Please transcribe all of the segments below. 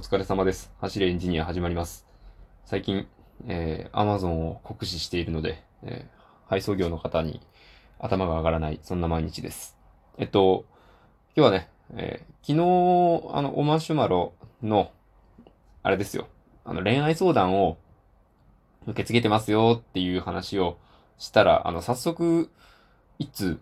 疲れ様です。走れエンジニア始まります。最近、えー、Amazon を酷使しているので、えー配送業の方に頭が上がらない、そんな毎日です。えっと、今日はね、えー昨日、あの、オマシュマロの、あれですよ、あの、恋愛相談を受け付けてますよっていう話をしたら、あの、早速、一通、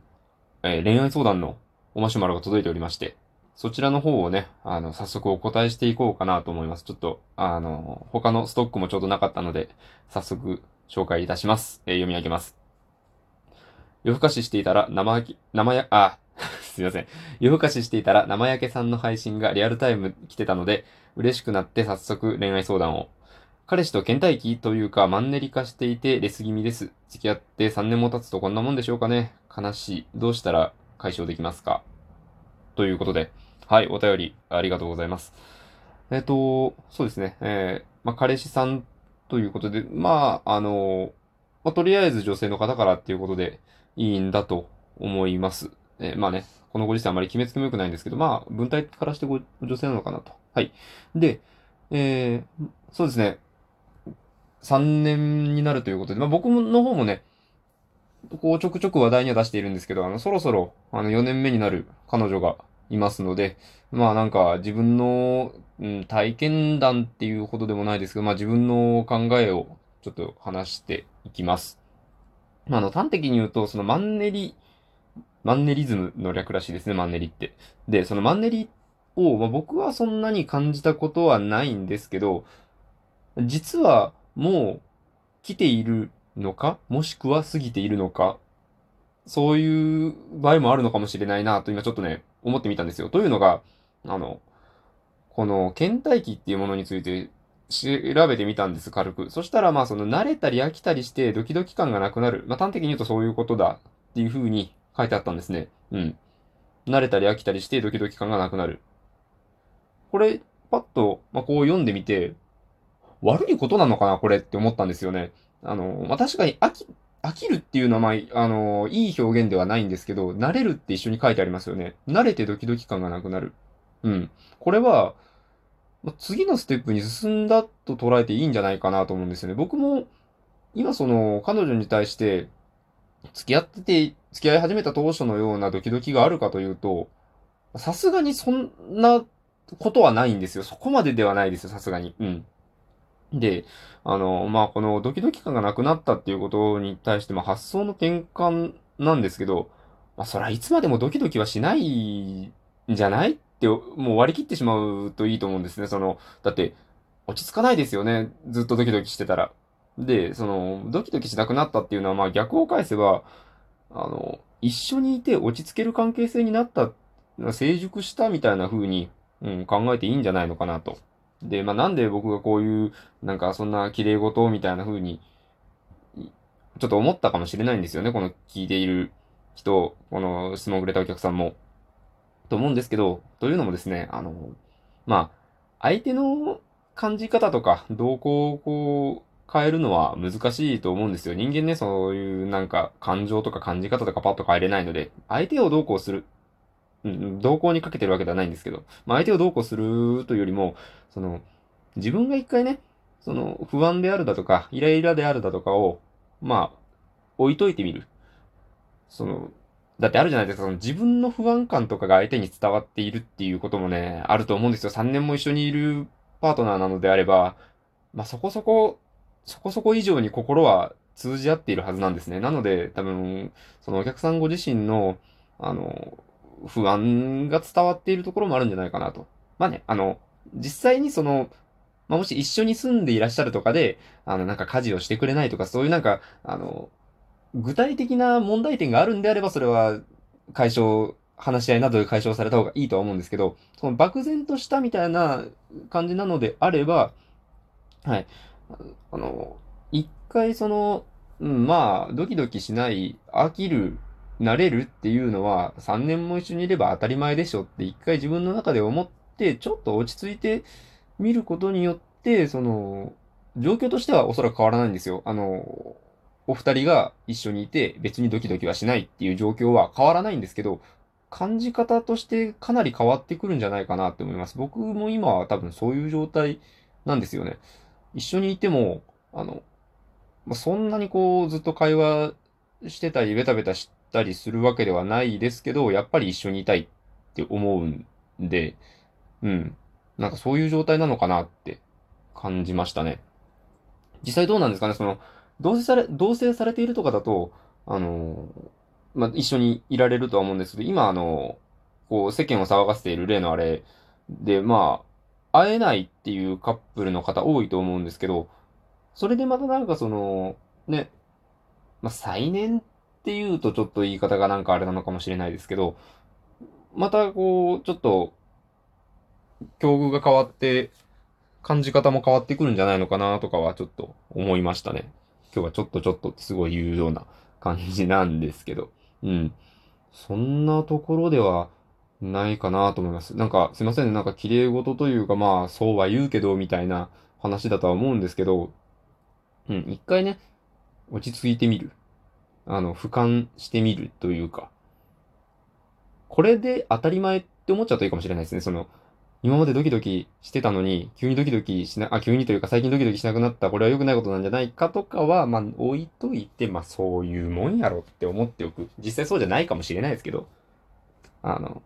えー恋愛相談のオマシュマロが届いておりまして、そちらの方をね、あの、早速お答えしていこうかなと思います。ちょっと、あの、他のストックもちょうどなかったので、早速紹介いたします。えー読み上げます。夜更かししていたら生焼き、生や、あ、すいません。夜更かししていたら生焼けさんの配信がリアルタイム来てたので、嬉しくなって早速恋愛相談を。彼氏と倦怠期というかマンネリ化していてレス気味です。付き合って3年も経つとこんなもんでしょうかね。悲しい。どうしたら解消できますか？ということで、はい、お便りありがとうございます。えっ、と、そうですね。えーまあ、彼氏さんということで、まあ、あの、まあ、とりあえず女性の方からっていうことでいいんだと思います。えーまあね、このご時世あまり決めつけも良くないんですけど、まあ、文体からしてご女性なのかなと。はい。で、えーそうですね。3年になるということで、まあ僕の方もね、こうちょくちょく話題には出しているんですけど、あの、そろそろ、あの、4年目になる彼女がいますので、まあなんか自分の、うん、体験談っていうほどでもないですけど、まあ自分の考えをちょっと話していきます。まああの、端的に言うと、そのマンネリ、マンネリズムの略らしいですね、マンネリって。で、そのマンネリを、まあ、僕はそんなに感じたことはないんですけど、実はもう来ているのかもしくは過ぎているのかそういう場合もあるのかもしれないなと今ちょっとね、思ってみたんですよ。というのが、あの、この倦怠期っていうものについて調べてみたんです、軽く。そしたらまあその慣れたり飽きたりしてドキドキ感がなくなる。まあ端的に言うとそういうことだっていう風に書いてあったんですね。うん。慣れたり飽きたりしてドキドキ感がなくなる。これ、パッと、まあ、こう読んでみて、悪いことなのかな、これって思ったんですよね。あの、まあ、確かに飽き、飽きるっていうのは、まあ、あの、いい表現ではないんですけど、慣れるって一緒に書いてありますよね。慣れてドキドキ感がなくなる。うん。これは、次のステップに進んだと捉えていいんじゃないかなと思うんですよね。僕も、今その、彼女に対して、付き合ってて、付き合い始めた当初のようなドキドキがあるかというと、さすがにそんなことはないんですよ。そこまでではないですよ、さすがに。うん。で、あの、まあ、このドキドキ感がなくなったっていうことに対して、まあ、発想の転換なんですけど、まあ、それはいつまでもドキドキはしないんじゃないって、もう割り切ってしまうといいと思うんですね。その、だって、落ち着かないですよね。ずっとドキドキしてたら。で、その、ドキドキしなくなったっていうのは、まあ、逆を返せば、あの、一緒にいて落ち着ける関係性になった、成熟したみたいな風に、うん、考えていいんじゃないのかなと。で、まあ、なんで僕がこういう、なんかそんな綺麗事みたいな風に、ちょっと思ったかもしれないんですよね。この聞いている人、この質問をくれたお客さんも。と思うんですけど、というのもですね、あの、まあ、相手の感じ方とか、動向をこう、変えるのは難しいと思うんですよ。人間ね、そういうなんか感情とか感じ方とかパッと変えれないので、相手をどうこうする、うん、動向にかけてるわけではないんですけど、まあ、相手をどうこうするというよりも、その、自分が一回ね、その、不安であるだとか、イライラであるだとかを、まあ、置いといてみる。その、だってあるじゃないですか、その自分の不安感とかが相手に伝わっているっていうこともね、あると思うんですよ。3年も一緒にいるパートナーなのであれば、まあそこそこ、そこそこ以上に心は通じ合っているはずなんですね。なので、多分、そのお客さんご自身の、あの、不安が伝わっているところもあるんじゃないかなと。まあね、あの、実際にその、まあ、もし一緒に住んでいらっしゃるとかで、あの、なんか家事をしてくれないとか、そういうなんか、あの、具体的な問題点があるんであれば、それは解消、話し合いなどで解消された方がいいとは思うんですけど、その漠然としたみたいな感じなのであれば、はい。あの、一回その、うん、まあ、ドキドキしない、飽きる、慣れるっていうのは、3年も一緒にいれば当たり前でしょって一回自分の中で思って、ちょっと落ち着いてみることによって、その、状況としてはおそらく変わらないんですよ。あの、お二人が一緒にいて別にドキドキはしないっていう状況は変わらないんですけど、感じ方としてかなり変わってくるんじゃないかなって思います。僕も今は多分そういう状態なんですよね。一緒にいても、あの、そんなにこうずっと会話してたりベタベタしてたりするわけではないですけど、やっぱり一緒にいたいって思うんで、うん。なんかそういう状態なのかなって感じましたね。実際どうなんですかね？その、同棲され、同棲されているとかだと、あの、まあ、一緒にいられるとは思うんですけど、今あの、こう世間を騒がせている例のあれで、まあ、会えないっていうカップルの方多いと思うんですけど、それでまたなんかその、ね、まあ、再燃っっていうとちょっと言い方がなんかあれなのかもしれないですけど、またこう、ちょっと、境遇が変わって、感じ方も変わってくるんじゃないのかなとかはちょっと思いましたね。今日はちょっとちょっとってすごい言うような感じなんですけど。うん。そんなところではないかなと思います。なんか、すいませんね。なんか綺麗事というか、まあ、そうは言うけど、みたいな話だとは思うんですけど、うん、一回ね、落ち着いてみる。あの、俯瞰してみるというか、これで当たり前って思っちゃうといいかもしれないですね。その、今までドキドキしてたのに、急にドキドキしな、あ、急にというか最近ドキドキしなくなった、これは良くないことなんじゃないかとかは、まあ、置いといて、まあ、そういうもんやろって思っておく。実際そうじゃないかもしれないですけど、あの、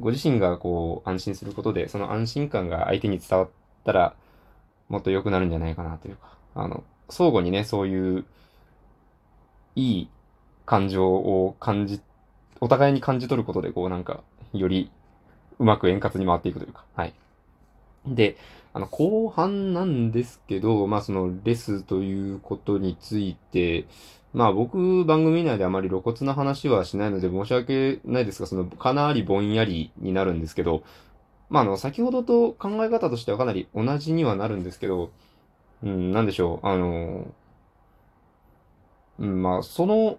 ご自身がこう、安心することで、その安心感が相手に伝わったら、もっと良くなるんじゃないかなというか、あの、相互にね、そういう、いい感情を感じ、お互いに感じ取ることで、こうなんか、よりうまく円滑に回っていくというか、はい。で、あの、後半なんですけど、まあそのレスということについて、まあ僕番組内であまり露骨な話はしないので申し訳ないですが、そのかなりぼんやりになるんですけど、まああの、先ほどと考え方としてはかなり同じにはなるんですけど、うん、なんでしょう、あの、うん、まあその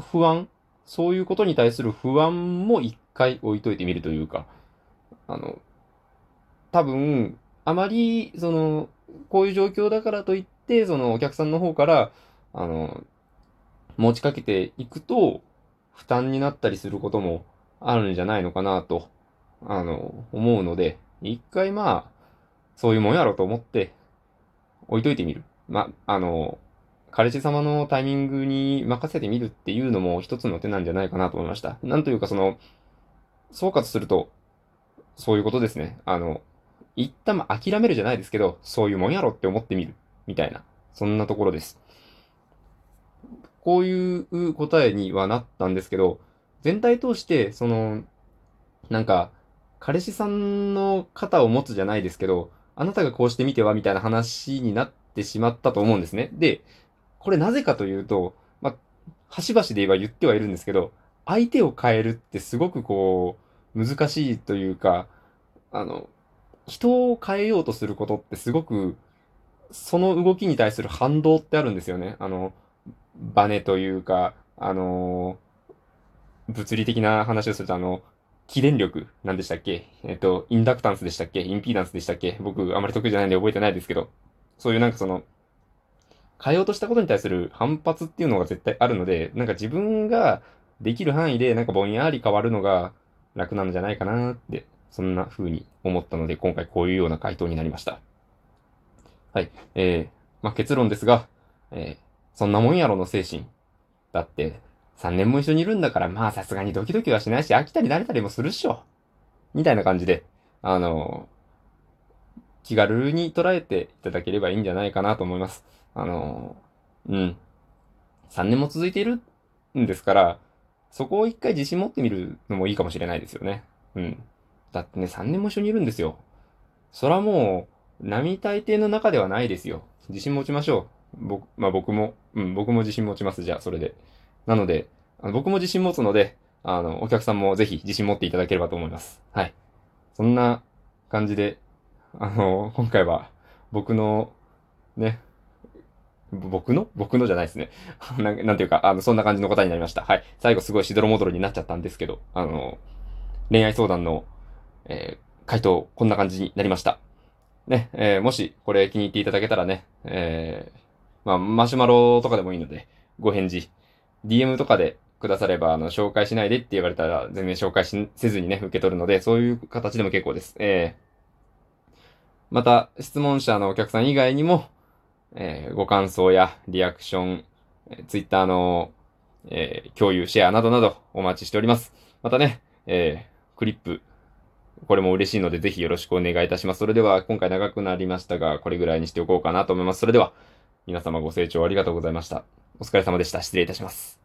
不安、そういうことに対する不安も一回置いといてみるというか、あの、多分、あまり、その、こういう状況だからといって、そのお客さんの方から、あの、持ちかけていくと、負担になったりすることもあるんじゃないのかなと、あの、思うので、一回まあ、そういうもんやろと思って、置いといてみる。ま、あの、彼氏様のタイミングに任せてみるっていうのも一つの手なんじゃないかなと思いました。なんというかその、総括すると、そういうことですね。あの、一旦諦めるじゃないですけど、そういうもんやろって思ってみる。みたいな。そんなところです。こういう答えにはなったんですけど、全体通して、その、なんか、彼氏さんの肩を持つじゃないですけど、あなたがこうしてみてはみたいな話になってしまったと思うんですね。で、これなぜかというと、まあ、端々で言えば言ってはいるんですけど、相手を変えるってすごくこう、難しいというか、あの、人を変えようとすることってすごく、その動きに対する反動ってあるんですよね。あの、バネというか、あの、物理的な話をすると、あの、起電力、なんでしたっけ？えっと、インダクタンスでしたっけ？インピーダンスでしたっけ？僕、あまり得意じゃないんで覚えてないですけど、そういうなんかその、変えようとしたことに対する反発っていうのが絶対あるので、なんか自分ができる範囲でなんかぼんやり変わるのが楽なんじゃないかなって、そんな風に思ったので、今回こういうような回答になりました。はい。えー、まあ、結論ですが、えー、そんなもんやろの精神。だって、3年も一緒にいるんだから、まあさすがにドキドキはしないし、飽きたり慣れたりもするっしょ。みたいな感じで、あのー、気軽に捉えていただければいいんじゃないかなと思います。あの、うん。3年も続いているんですから、そこを一回自信持ってみるのもいいかもしれないですよね。うん。だってね、3年も一緒にいるんですよ。そらもう、並大抵の中ではないですよ。自信持ちましょう。僕、まあ僕も、うん、僕も自信持ちます。じゃあ、それで。なので、あの僕も自信持つので、あの、お客さんもぜひ自信持っていただければと思います。はい。そんな感じで、あの、今回は僕のね、僕の？僕のじゃないですね。ななんていうか、あの、そんな感じの答えになりました。はい。最後すごいしどろもどろになっちゃったんですけど、あの、恋愛相談の、えー、回答、こんな感じになりました。ね、えー、もし、これ気に入っていただけたらね、えー、まあ、マシュマロとかでもいいので、ご返事、DM とかでくだされば、あの、紹介しないでって言われたら、全然紹介しせずにね、受け取るので、そういう形でも結構です。えー、また、質問者のお客さん以外にも、えー、ご感想やリアクション、えー、ツイッターの、えー、共有、シェアなどなどお待ちしております。またね、えー、クリップ、これも嬉しいので、ぜひよろしくお願いいたします。それでは、今回長くなりましたが、これぐらいにしておこうかなと思います。それでは、皆様ご清聴ありがとうございました。お疲れ様でした。失礼いたします。